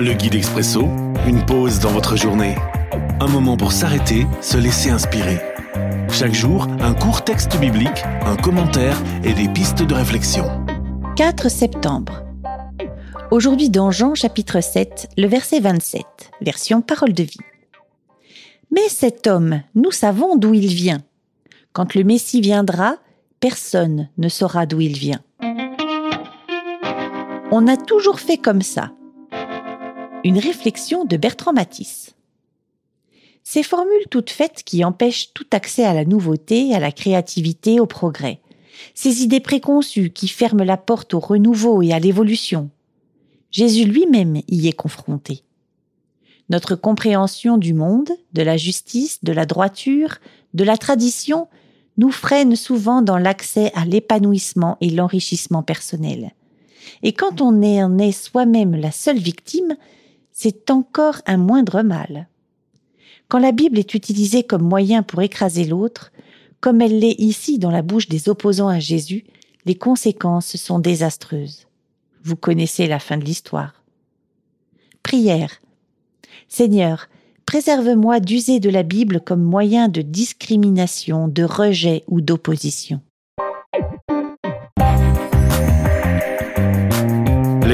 Le guide expresso, une pause dans votre journée. Un moment pour s'arrêter, se laisser inspirer. Chaque jour, un court texte biblique, un commentaire et des pistes de réflexion. 4 septembre. Aujourd'hui dans Jean chapitre 7, le verset 27, version parole de vie. Mais cet homme, nous savons d'où il vient. Quand le Messie viendra, personne ne saura d'où il vient. On a toujours fait comme ça. Une réflexion de Bertrand Matisse. Ces formules toutes faites qui empêchent tout accès à la nouveauté, à la créativité, au progrès. Ces idées préconçues qui ferment la porte au renouveau et à l'évolution. Jésus lui-même y est confronté. Notre compréhension du monde, de la justice, de la droiture, de la tradition nous freine souvent dans l'accès à l'épanouissement et l'enrichissement personnel. Et quand on en est soi-même la seule victime, c'est encore un moindre mal. Quand la Bible est utilisée comme moyen pour écraser l'autre, comme elle l'est ici dans la bouche des opposants à Jésus, les conséquences sont désastreuses. Vous connaissez la fin de l'histoire. Prière. Seigneur, préserve-moi d'user de la Bible comme moyen de discrimination, de rejet ou d'opposition.